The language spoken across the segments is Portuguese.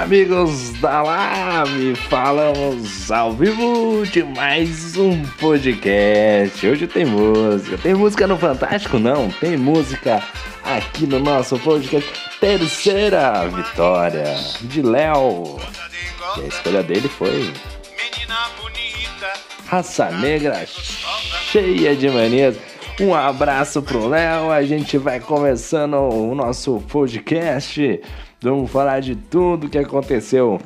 Amigos da Live, falamos ao vivo de mais um podcast. Hoje tem música, tem música no Fantástico? Não, tem música aqui no nosso podcast. Terceira vitória de Léo. A escolha dele foi Raça Negra cheia de manias. Um abraço pro Léo, a gente vai começando o nosso podcast. Vamos falar de tudo que aconteceu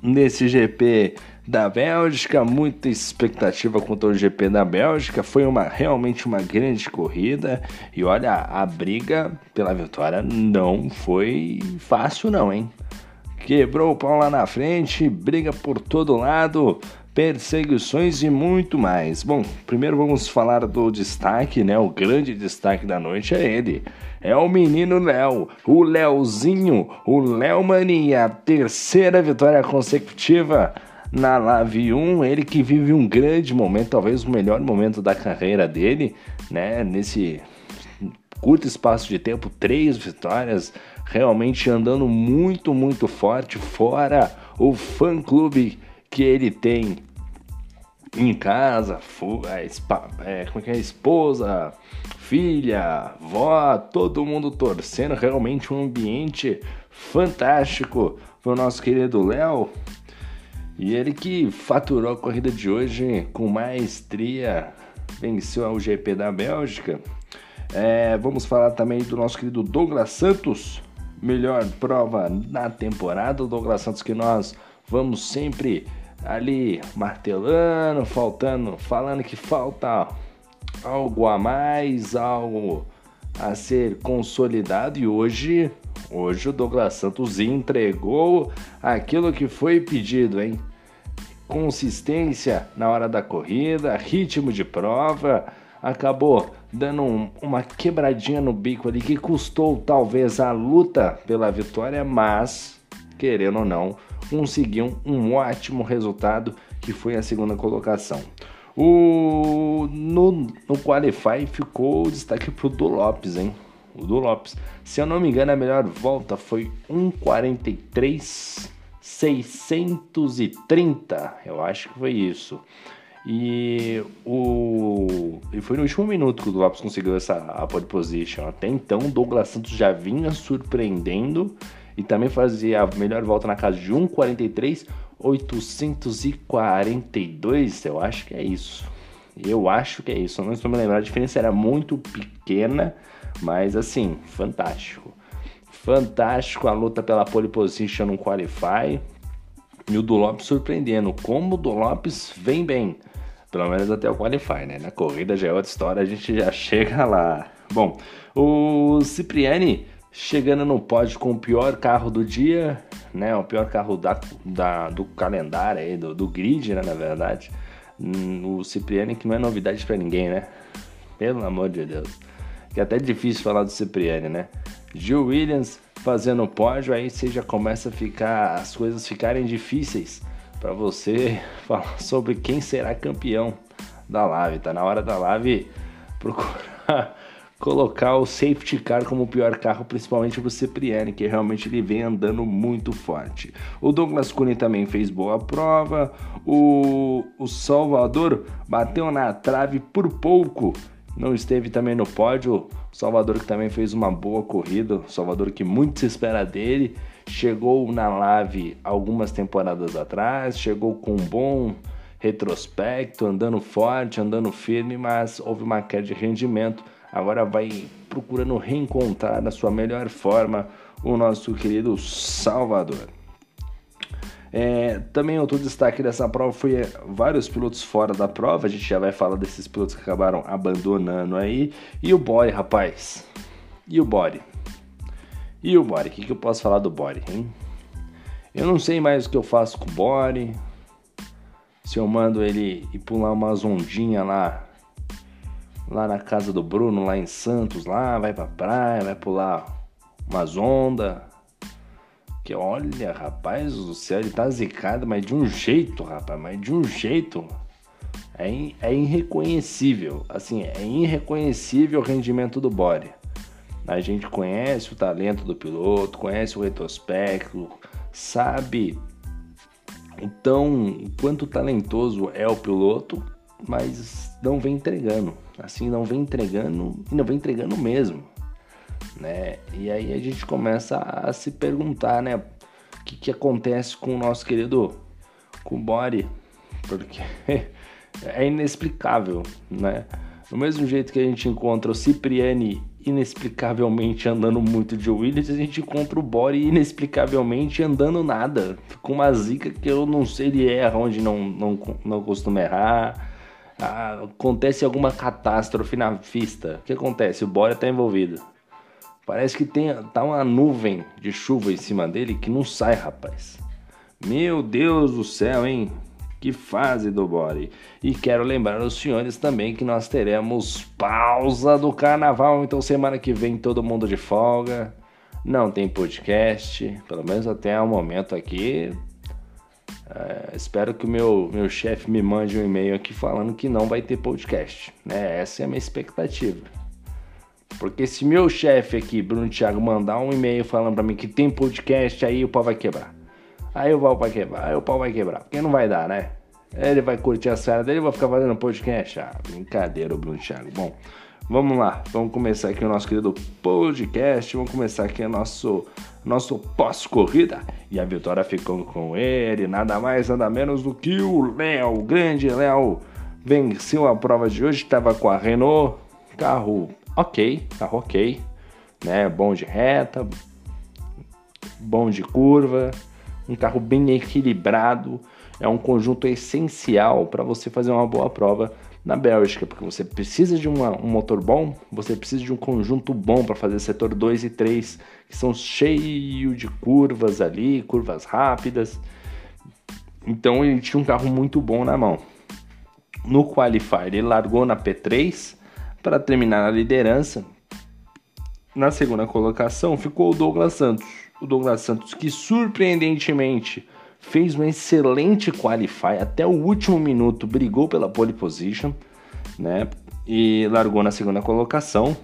nesse GP da Bélgica, muita expectativa com o GP da Bélgica. Foi uma realmente uma grande corrida e olha, a briga pela vitória não foi fácil não, hein? Quebrou o pau lá na frente, briga por todo lado, perseguições e muito mais. Bom, primeiro vamos falar do destaque, né? O grande destaque da noite é ele. É o menino Léo, o Léozinho, o Léo Mania, terceira vitória consecutiva na Live 1, ele que vive um grande momento, talvez o melhor momento da carreira dele, né? Nesse curto espaço de tempo, três vitórias, realmente andando muito, muito forte, fora o fã clube que ele tem em casa, é, como é que é, esposa, filha, vó, todo mundo torcendo, realmente um ambiente fantástico para o nosso querido Léo. E ele que faturou a corrida de hoje com maestria, venceu o GP da Bélgica. É, vamos falar também do nosso querido Douglas Santos, melhor prova na temporada. O Douglas Santos que nós vamos sempre ali martelando, faltando, falando que falta algo a mais, algo a ser consolidado e hoje, hoje o Douglas Santos entregou aquilo que foi pedido, hein? Consistência na hora da corrida, ritmo de prova, acabou dando um, uma quebradinha no bico ali que custou talvez a luta pela vitória, mas querendo ou não, conseguiu um ótimo resultado que foi a segunda colocação. O, no, no Qualify ficou o destaque pro Do Lopes, hein? O Do Lopes. Se eu não me engano, a melhor volta foi 1,43,630. Eu acho que foi isso. E o e foi no último minuto que o Lopes conseguiu essa a pole position. Até então, o Douglas Santos já vinha surpreendendo e também fazia a melhor volta na casa de 1,43, 842, eu acho que é isso. Eu acho que é isso, não estou me lembrando, a diferença era muito pequena, mas assim, fantástico. Fantástico a luta pela pole position no Qualify. E o do Lopes surpreendendo, como o do Lopes vem bem. Pelo menos até o Qualify, né? Na corrida já é outra história, a gente já chega lá. Bom, o Cipriani chegando no pódio com o pior carro do dia, né? O pior carro da, da do calendário aí, do, do grid, né? Na verdade. Hum, o Cipriani que não é novidade para ninguém, né? Pelo amor de Deus. Que é até difícil falar do Cipriani, né? Gil Williams fazendo pódio, aí você já começa a ficar. as coisas ficarem difíceis para você falar sobre quem será campeão da live. Tá na hora da live procurar colocar o safety car como o pior carro, principalmente para o Cipriani, que realmente ele vem andando muito forte. O Douglas Cunha também fez boa prova, o, o Salvador bateu na trave por pouco, não esteve também no pódio. O Salvador que também fez uma boa corrida, o Salvador que muito se espera dele, chegou na Lave algumas temporadas atrás, chegou com um bom retrospecto, andando forte, andando firme, mas houve uma queda de rendimento agora vai procurando reencontrar na sua melhor forma o nosso querido Salvador. É, também outro destaque dessa prova foi vários pilotos fora da prova. A gente já vai falar desses pilotos que acabaram abandonando aí. E o Bore, rapaz. E o Bore? E o Bore? O que, que eu posso falar do Bore, hein? Eu não sei mais o que eu faço com o Bore. Se eu mando ele ir pular umas ondinhas lá lá na casa do Bruno, lá em Santos, lá, vai pra praia, vai pular umas ondas. Que olha, rapaz do céu, ele tá zicado, mas de um jeito, rapaz, mas de um jeito. É, é irreconhecível, assim, é irreconhecível o rendimento do Bore. A gente conhece o talento do piloto, conhece o retrospecto, sabe o tão quanto talentoso é o piloto, mas não vem entregando. Assim, não vem entregando e não vem entregando mesmo. Né? E aí a gente começa a se perguntar, né? O que, que acontece com o nosso querido Body? Porque é inexplicável, né? Do mesmo jeito que a gente encontra o Cipriani inexplicavelmente andando muito de Williams, a gente encontra o Body inexplicavelmente andando nada, com uma zica que eu não sei ele erra onde não, não, não costuma errar. Ah, acontece alguma catástrofe na pista. O que acontece? O Body está envolvido. Parece que tem tá uma nuvem de chuva em cima dele que não sai, rapaz. Meu Deus do céu, hein? Que fase do Body. E quero lembrar aos senhores também que nós teremos pausa do carnaval, então semana que vem todo mundo de folga. Não tem podcast, pelo menos até o momento aqui. É, espero que o meu, meu chefe me mande um e-mail aqui falando que não vai ter podcast. Né? Essa é a minha expectativa. Porque se meu chefe aqui, Bruno Thiago, mandar um e-mail falando para mim que tem podcast, aí o pau vai quebrar. Aí o pau vai quebrar, aí o pau vai quebrar. Porque não vai dar, né? Ele vai curtir a série dele vai ficar fazendo podcast. Ah, brincadeira, Bruno Thiago. Bom, vamos lá. Vamos começar aqui o nosso querido podcast. Vamos começar aqui o nosso, nosso pós-corrida. E a vitória ficou com ele, nada mais, nada menos do que o Léo, o grande Léo. Venceu a prova de hoje, estava com a Renault. Carro ok, carro ok. Né? Bom de reta, bom de curva um carro bem equilibrado, é um conjunto essencial para você fazer uma boa prova na Bélgica, porque você precisa de uma, um motor bom, você precisa de um conjunto bom para fazer setor 2 e 3, que são cheios de curvas ali, curvas rápidas. Então ele tinha um carro muito bom na mão. No Qualifier ele largou na P3 para terminar na liderança. Na segunda colocação ficou o Douglas Santos o Douglas Santos, que surpreendentemente fez um excelente qualify até o último minuto, brigou pela pole position, né? E largou na segunda colocação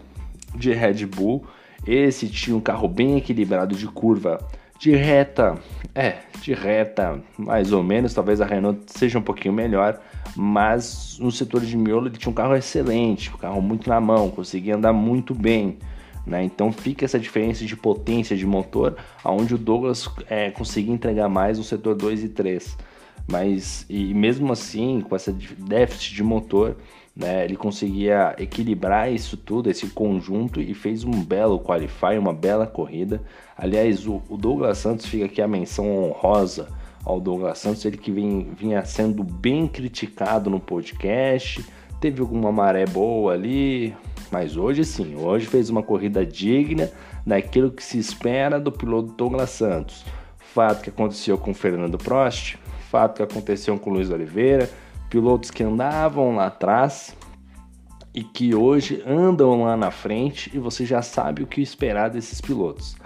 de Red Bull. Esse tinha um carro bem equilibrado de curva, de reta, é, de reta mais ou menos. Talvez a Renault seja um pouquinho melhor, mas no setor de miolo ele tinha um carro excelente, um carro muito na mão, conseguia andar muito bem. Né? Então fica essa diferença de potência de motor, onde o Douglas é, conseguia entregar mais no setor 2 e 3. Mas e mesmo assim, com essa déficit de motor, né, ele conseguia equilibrar isso tudo, esse conjunto, e fez um belo qualify, uma bela corrida. Aliás, o, o Douglas Santos fica aqui a menção honrosa ao Douglas Santos, ele que vem, vinha sendo bem criticado no podcast, teve alguma maré boa ali, mas hoje sim, hoje fez uma corrida digna daquilo que se espera do piloto Douglas Santos. Fato que aconteceu com Fernando Prost, fato que aconteceu com Luiz Oliveira, pilotos que andavam lá atrás e que hoje andam lá na frente e você já sabe o que esperar desses pilotos.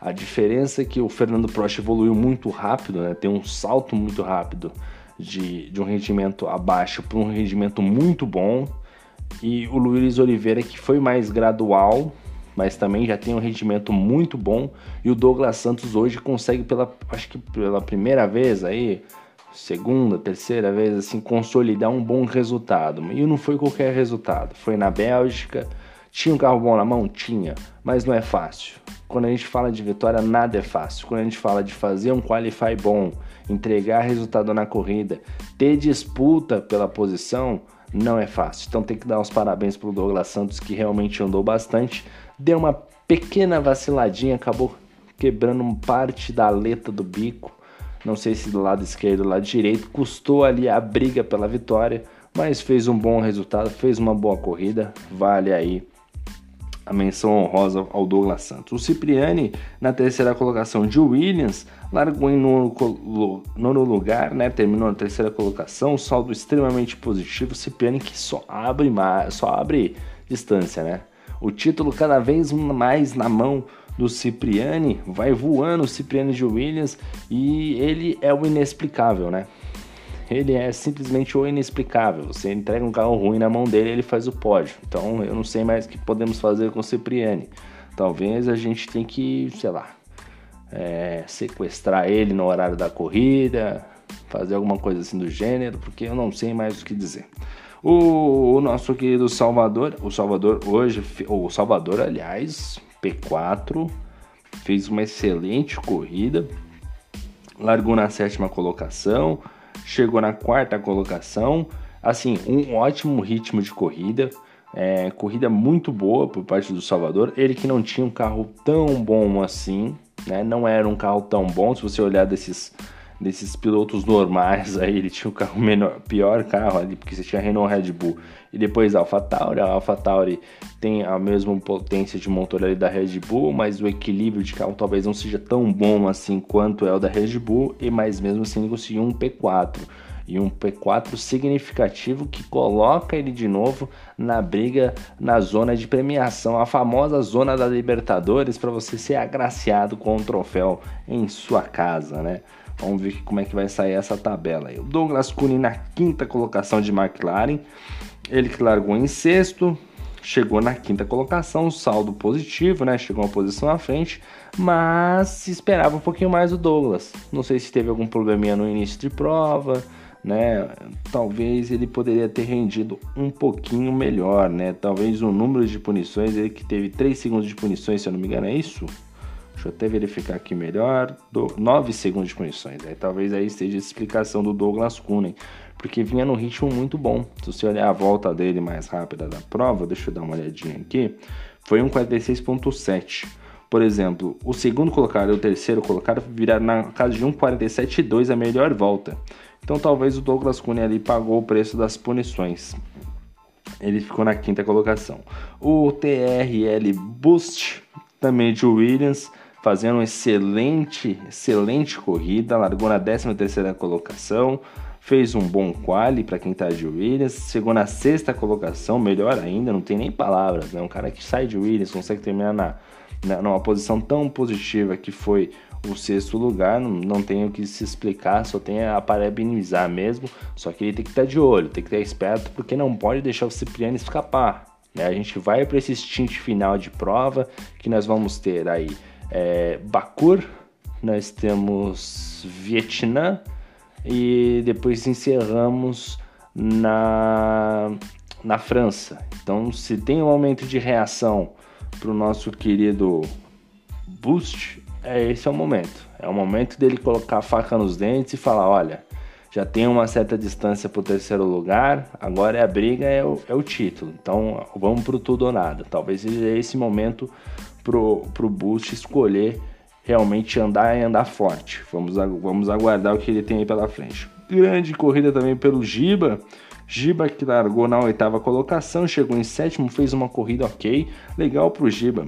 A diferença é que o Fernando Prost evoluiu muito rápido, né? tem um salto muito rápido de, de um rendimento abaixo para um rendimento muito bom e o Luiz Oliveira que foi mais gradual, mas também já tem um rendimento muito bom e o Douglas Santos hoje consegue pela acho que pela primeira vez aí, segunda, terceira vez assim consolidar um bom resultado. E não foi qualquer resultado, foi na Bélgica. Tinha um carro bom na mão? Tinha, mas não é fácil. Quando a gente fala de vitória, nada é fácil. Quando a gente fala de fazer um qualify bom, entregar resultado na corrida, ter disputa pela posição, não é fácil. Então tem que dar os parabéns pro Douglas Santos que realmente andou bastante. Deu uma pequena vaciladinha, acabou quebrando parte da aleta do bico. Não sei se do lado esquerdo ou do lado direito. Custou ali a briga pela vitória, mas fez um bom resultado, fez uma boa corrida. Vale aí a menção honrosa ao Douglas Santos. O Cipriani, na terceira colocação de Williams, largou em nono, nono lugar, né? terminou na terceira colocação, saldo extremamente positivo. O Cipriani que só abre, só abre distância, né? O título cada vez mais na mão do Cipriani, vai voando o Cipriani de Williams e ele é o inexplicável, né? Ele é simplesmente o inexplicável. Você entrega um carro ruim na mão dele, ele faz o pódio. Então eu não sei mais o que podemos fazer com o Cipriani. Talvez a gente tenha que, sei lá, é, sequestrar ele no horário da corrida, fazer alguma coisa assim do gênero, porque eu não sei mais o que dizer. O, o nosso querido Salvador, o Salvador hoje, o Salvador, aliás, P4, fez uma excelente corrida, largou na sétima colocação, chegou na quarta colocação, assim, um ótimo ritmo de corrida, é, corrida muito boa por parte do Salvador. Ele que não tinha um carro tão bom assim, né? Não era um carro tão bom. Se você olhar desses, desses pilotos normais aí, ele tinha o carro menor, pior carro ali, porque você tinha Renault Red Bull e depois a AlphaTauri. A AlphaTauri tem a mesma potência de motor ali da Red Bull, mas o equilíbrio de carro talvez não seja tão bom assim quanto é o da Red Bull, e mais mesmo assim ele conseguiu um P4 e um P4 significativo que coloca ele de novo na briga na zona de premiação, a famosa zona da Libertadores para você ser agraciado com um troféu em sua casa, né? Vamos ver como é que vai sair essa tabela. O Douglas Cunha na quinta colocação de McLaren, ele que largou em sexto, chegou na quinta colocação, saldo positivo, né? Chegou uma posição à frente, mas se esperava um pouquinho mais o Douglas. Não sei se teve algum probleminha no início de prova, né? Talvez ele poderia ter rendido um pouquinho melhor, né? Talvez o número de punições, ele que teve 3 segundos de punições, se eu não me engano, é isso? Deixa eu até verificar aqui melhor. Do, 9 segundos de punições. Né? Talvez aí esteja a explicação do Douglas Kunen. Porque vinha no ritmo muito bom. Se você olhar a volta dele mais rápida da prova, deixa eu dar uma olhadinha aqui. Foi um 46.7. Por exemplo, o segundo colocado e o terceiro colocado viraram na casa de 1,47,2 a melhor volta. Então talvez o Douglas Cunha ali pagou o preço das punições. Ele ficou na quinta colocação. O TRL Boost, também de Williams, fazendo uma excelente, excelente corrida, largou na 13 terceira colocação, fez um bom quali para quem está de Williams, chegou na sexta colocação, melhor ainda, não tem nem palavras, né? Um cara que sai de Williams, consegue terminar na, na, numa posição tão positiva que foi o sexto lugar, não, não o que se explicar, só tem a parabenizar mesmo. Só que ele tem que estar de olho, tem que estar esperto, porque não pode deixar o Cipriano escapar. Né? A gente vai para esse stint final de prova que nós vamos ter aí é, Bakur, nós temos Vietnã e depois encerramos na, na França. Então, se tem um aumento de reação para o nosso querido Boost, é esse é o momento. É o momento dele colocar a faca nos dentes e falar: olha, já tem uma certa distância para o terceiro lugar, agora é a briga, é o, é o título. Então vamos para o tudo ou nada. Talvez seja esse momento para o Boost escolher realmente andar e andar forte. Vamos, vamos aguardar o que ele tem aí pela frente. Grande corrida também pelo Giba. Giba que largou na oitava colocação, chegou em sétimo, fez uma corrida ok, legal para o Giba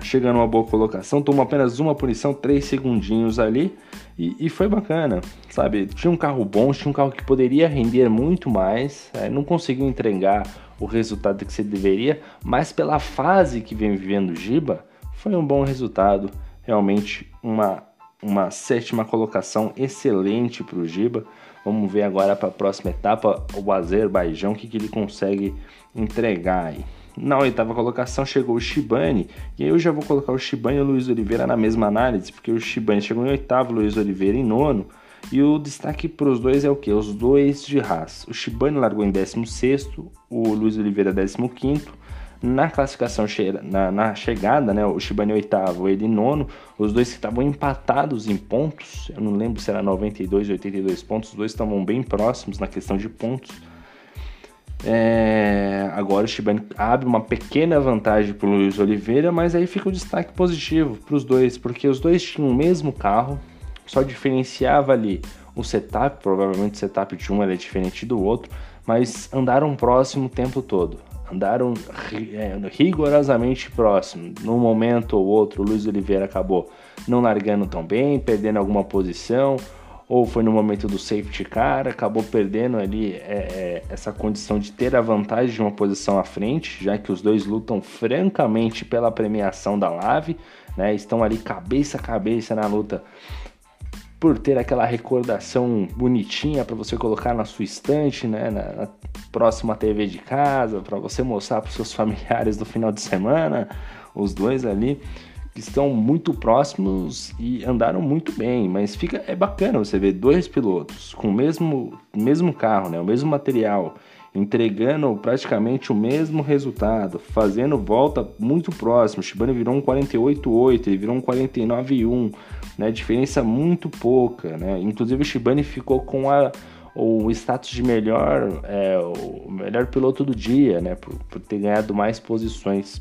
chega numa boa colocação, tomou apenas uma punição, três segundinhos ali, e, e, foi bacana, sabe? Tinha um carro bom, tinha um carro que poderia render muito mais, é, não conseguiu entregar o resultado que você deveria, mas pela fase que vem vivendo o Giba, foi um bom resultado, realmente uma, uma sétima colocação excelente para o Giba. Vamos ver agora para a próxima etapa, o Azerbaijão, o que, que ele consegue entregar aí. Na oitava colocação chegou o Shibane, e aí eu já vou colocar o Shibane e o Luiz Oliveira na mesma análise, porque o Shibane chegou em oitavo, o Luiz Oliveira em nono, e o destaque para os dois é o que? Os dois de Haas. O Shibane largou em 16, o Luiz Oliveira 15. Na classificação, na, na chegada, né, o Shibane oitavo, ele nono. Os dois que estavam empatados em pontos, eu não lembro se era 92 ou 82 pontos, os dois estavam bem próximos na questão de pontos. É, agora o Shibane abre uma pequena vantagem para o Luiz Oliveira, mas aí fica o destaque positivo para os dois, porque os dois tinham o mesmo carro, só diferenciava ali o setup, provavelmente o setup de um era diferente do outro, mas andaram próximo o tempo todo. Andaram é, rigorosamente próximo. Num momento ou outro, o Luiz Oliveira acabou não largando tão bem, perdendo alguma posição, ou foi no momento do safety car, acabou perdendo ali é, é, essa condição de ter a vantagem de uma posição à frente, já que os dois lutam francamente pela premiação da Lave, né? Estão ali cabeça a cabeça na luta por ter aquela recordação bonitinha para você colocar na sua estante, né, na, na próxima TV de casa, para você mostrar para seus familiares no final de semana, os dois ali que estão muito próximos e andaram muito bem, mas fica é bacana você ver dois pilotos com o mesmo mesmo carro, né, o mesmo material, entregando praticamente o mesmo resultado, fazendo volta muito próximo. Shibane virou um 48.8, ele virou um 49.1, né, diferença muito pouca, né? Inclusive o Shibane ficou com a o status de melhor, é, o melhor piloto do dia, né, por, por ter ganhado mais posições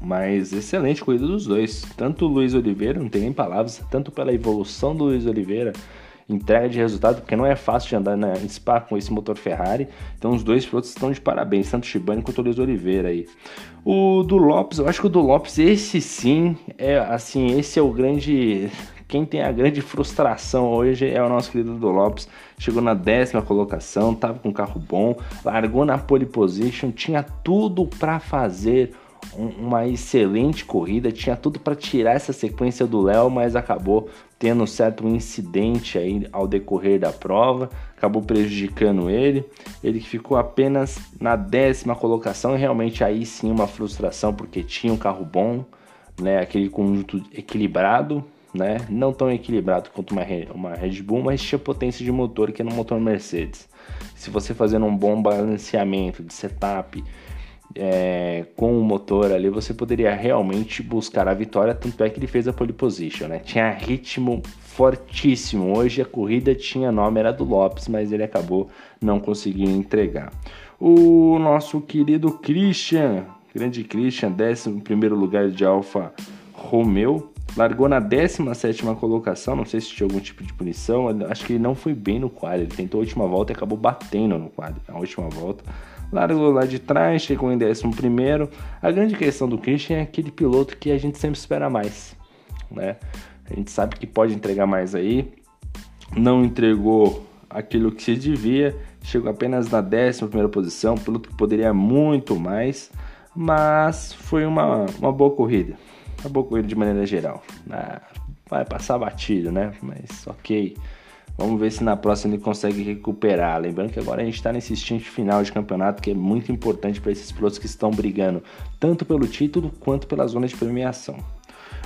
mas excelente corrida dos dois. Tanto o Luiz Oliveira, não tem nem palavras, tanto pela evolução do Luiz Oliveira, entrega de resultado, porque não é fácil de andar na Spa com esse motor Ferrari. Então os dois pilotos estão de parabéns, tanto o Shibane quanto o Luiz Oliveira aí. O do Lopes, eu acho que o do Lopes, esse sim, é assim, esse é o grande. Quem tem a grande frustração hoje é o nosso querido do Lopes. Chegou na décima colocação, tava com carro bom, largou na pole position, tinha tudo para fazer uma excelente corrida, tinha tudo para tirar essa sequência do Léo, mas acabou tendo um certo incidente aí ao decorrer da prova, acabou prejudicando ele. Ele ficou apenas na décima colocação e realmente aí sim uma frustração porque tinha um carro bom, né, aquele conjunto equilibrado, né, não tão equilibrado quanto uma, uma Red Bull, mas tinha potência de motor que é no motor Mercedes. Se você fazendo um bom balanceamento de setup, é, com o motor ali, você poderia realmente buscar a vitória. Tanto é que ele fez a pole position, né? Tinha ritmo fortíssimo. Hoje a corrida tinha nome, era do Lopes, mas ele acabou não conseguindo entregar. O nosso querido Christian, grande Christian, 11 lugar de Alfa Romeo, largou na 17 colocação. Não sei se tinha algum tipo de punição. Acho que ele não foi bem no quadro. Ele tentou a última volta e acabou batendo no quadro. A última volta largou lá de trás, chegou em décimo primeiro. A grande questão do Christian é aquele piloto que a gente sempre espera mais, né? A gente sabe que pode entregar mais aí, não entregou aquilo que se devia, chegou apenas na décima primeira posição, piloto que poderia muito mais, mas foi uma, uma boa corrida, uma boa corrida de maneira geral. Ah, vai passar batido, né? Mas ok. Vamos ver se na próxima ele consegue recuperar. Lembrando que agora a gente está nesse stint final de campeonato que é muito importante para esses pilotos que estão brigando tanto pelo título quanto pela zona de premiação.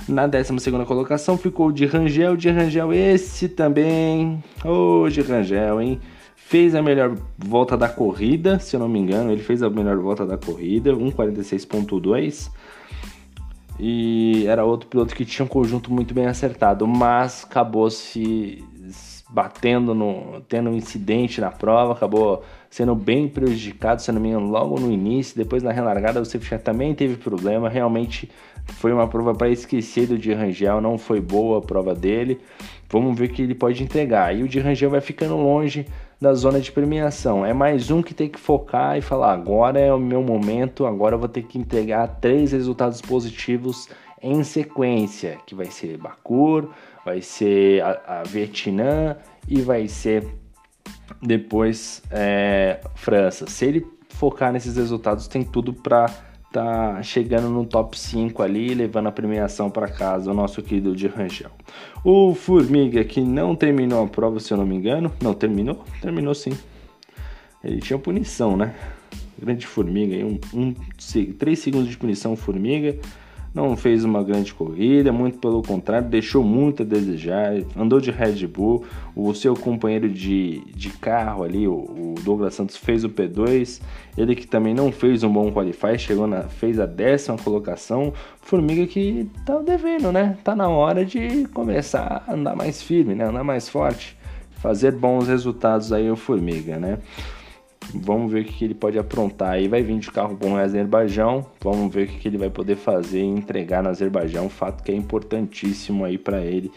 Na 12 colocação ficou o de Rangel. De Rangel, esse também. Ô, oh, de Rangel, hein? Fez a melhor volta da corrida, se eu não me engano. Ele fez a melhor volta da corrida, 1,46,2. E era outro piloto que tinha um conjunto muito bem acertado, mas acabou se batendo no. tendo um incidente na prova, acabou sendo bem prejudicado, se não me engano, logo no início, depois na relargada safety também teve problema, realmente foi uma prova para esquecer do de Rangel, não foi boa a prova dele. Vamos ver o que ele pode entregar. E o de Rangel vai ficando longe da zona de premiação. É mais um que tem que focar e falar: agora é o meu momento, agora eu vou ter que entregar três resultados positivos em sequência, que vai ser Bakur, vai ser a, a Vietnã e vai ser depois é, França. Se ele focar nesses resultados, tem tudo para tá chegando no top 5 ali, levando a premiação para casa, o nosso querido de Rangel. O Formiga, que não terminou a prova, se eu não me engano. Não, terminou? Terminou sim. Ele tinha punição, né? Grande Formiga, um, um, 3 segundos de punição, Formiga não fez uma grande corrida, muito pelo contrário, deixou muito a desejar, andou de Red Bull, o seu companheiro de, de carro ali, o, o Douglas Santos, fez o P2, ele que também não fez um bom qualify, chegou na, fez a décima colocação, Formiga que tá devendo, né? Tá na hora de começar a andar mais firme, né? Andar mais forte, fazer bons resultados aí o Formiga, né? Vamos ver o que ele pode aprontar. Aí vai vir de carro bom no Azerbaijão. Vamos ver o que ele vai poder fazer e entregar no Azerbaijão. Fato que é importantíssimo aí para ele,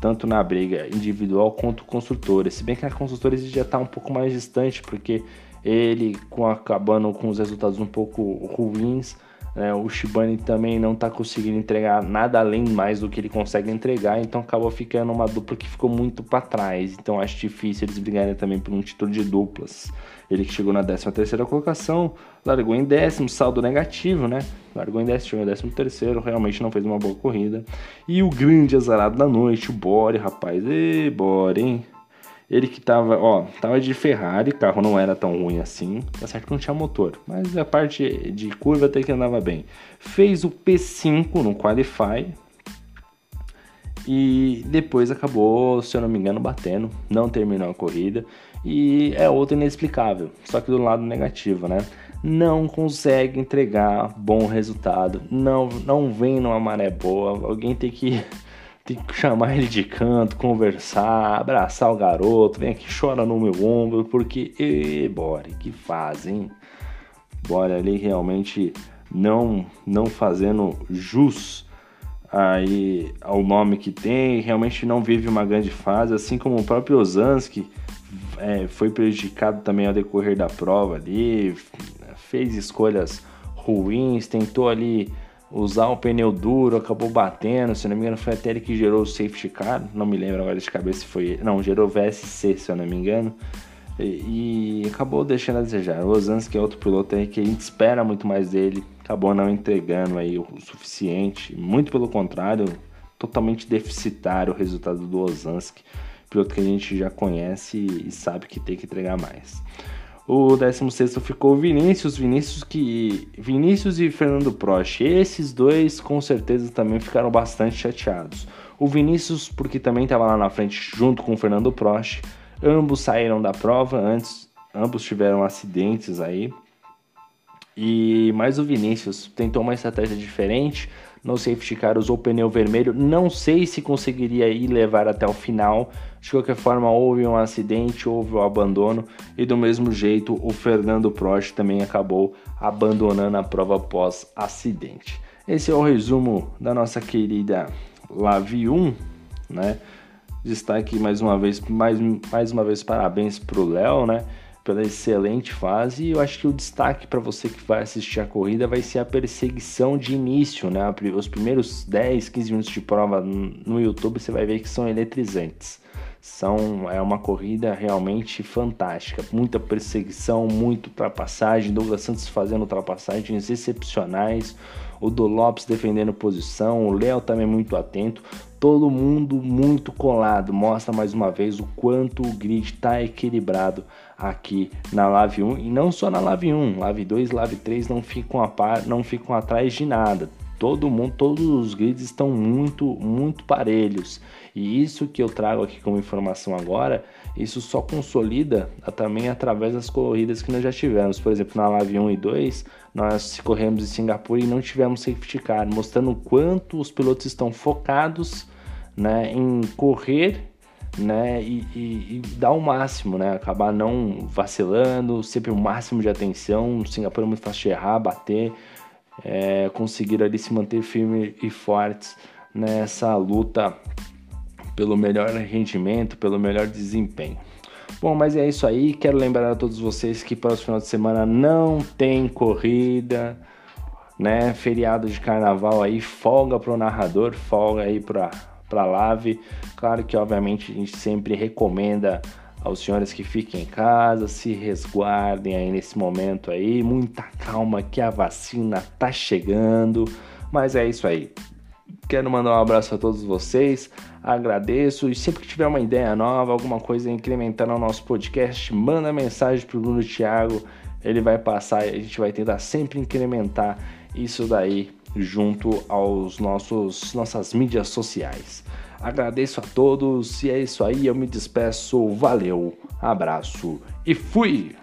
tanto na briga individual quanto construtora. Se bem que a construtora já está um pouco mais distante, porque ele, com acabando com os resultados um pouco ruins, Né? O Shibane também não está conseguindo entregar nada além mais do que ele consegue entregar, então acabou ficando uma dupla que ficou muito para trás. Então acho difícil eles brigarem também por um título de duplas. Ele que chegou na 13 terceira colocação, largou em décimo, saldo negativo, né? Largou em décimo, décimo terceiro, realmente não fez uma boa corrida. E o grande azarado da noite, o Bore, rapaz. Ê, Bore, hein? Ele que tava, ó, tava de Ferrari, carro não era tão ruim assim, tá certo que não tinha motor, mas a parte de curva até que andava bem. Fez o P5 no Qualify e depois acabou, se eu não me engano, batendo, não terminou a corrida e é outro inexplicável, só que do lado negativo, né? Não consegue entregar bom resultado, não, não vem numa maré boa, alguém tem que tem que chamar ele de canto, conversar, abraçar o garoto, vem aqui, chora no meu ombro, porque, e Bore, que fazem? Bore ali realmente não, não fazendo jus aí ao nome que tem, realmente não vive uma grande fase, assim como o próprio Osansky é, foi prejudicado também ao decorrer da prova ali, fez escolhas ruins, tentou ali usar um pneu duro, acabou batendo, se não me engano foi até ele que gerou o safety car, não me lembro agora de cabeça se foi, não, gerou VSC se eu não me engano, e, e acabou deixando a desejar. O Osansky é outro piloto aí que a gente espera muito mais dele, acabou não entregando aí o suficiente, muito pelo contrário, totalmente deficitário o resultado do Osansky, piloto que a gente já conhece e sabe que tem que entregar mais. O 16 ficou Vinícius, Vinícius que Vinícius e Fernando Prost. Esses dois com certeza também ficaram bastante chateados. O Vinícius porque também estava lá na frente junto com o Fernando Prost. Ambos saíram da prova antes, ambos tiveram acidentes aí. E mais o Vinícius tentou uma estratégia diferente. No safety car usou pneu vermelho. Não sei se conseguiria ir levar até o final de qualquer forma, houve um acidente, houve o um abandono e do mesmo jeito o Fernando Prost também acabou abandonando a prova após acidente. Esse é o resumo da nossa querida Lavi 1, né? Destaque mais uma vez, mais, mais uma vez parabéns pro Léo, né? Pela excelente fase. E eu acho que o destaque para você que vai assistir a corrida vai ser a perseguição de início, né? Os primeiros 10, 15 minutos de prova no YouTube você vai ver que são eletrizantes. São, é uma corrida realmente fantástica. Muita perseguição, muita ultrapassagem. Douglas Santos fazendo ultrapassagens excepcionais. O Do Lopes defendendo posição. O Léo também muito atento. Todo mundo muito colado. Mostra mais uma vez o quanto o grid está equilibrado aqui na Lave 1. E não só na Lave 1. Lave 2 Lave 3 não ficam, a par, não ficam atrás de nada todo mundo, todos os grids estão muito, muito parelhos. E isso que eu trago aqui como informação agora, isso só consolida também através das corridas que nós já tivemos. Por exemplo, na Live 1 e 2, nós corremos em Singapura e não tivemos safety car, mostrando o quanto os pilotos estão focados né, em correr né, e, e, e, dar o máximo, né, acabar não vacilando, sempre o máximo de atenção. Singapura é muito fácil de errar, bater, é, conseguir ali se manter firme e fortes nessa luta pelo melhor rendimento, pelo melhor desempenho. Bom, mas é isso aí. Quero lembrar a todos vocês que para o final de semana não tem corrida, né? Feriado de carnaval aí, folga para o narrador, folga aí para para live. Claro que obviamente a gente sempre recomenda aos senhores que fiquem em casa, se resguardem aí nesse momento aí, muita calma que a vacina tá chegando. Mas é isso aí. Quero mandar um abraço a todos vocês, agradeço e sempre que tiver uma ideia nova, alguma coisa incrementar no nosso podcast, manda mensagem pro Bruno Thiago, ele vai passar e a gente vai tentar sempre incrementar isso daí junto aos nossos nossas mídias sociais. Agradeço a todos e é isso aí, eu me despeço, valeu, abraço e fui!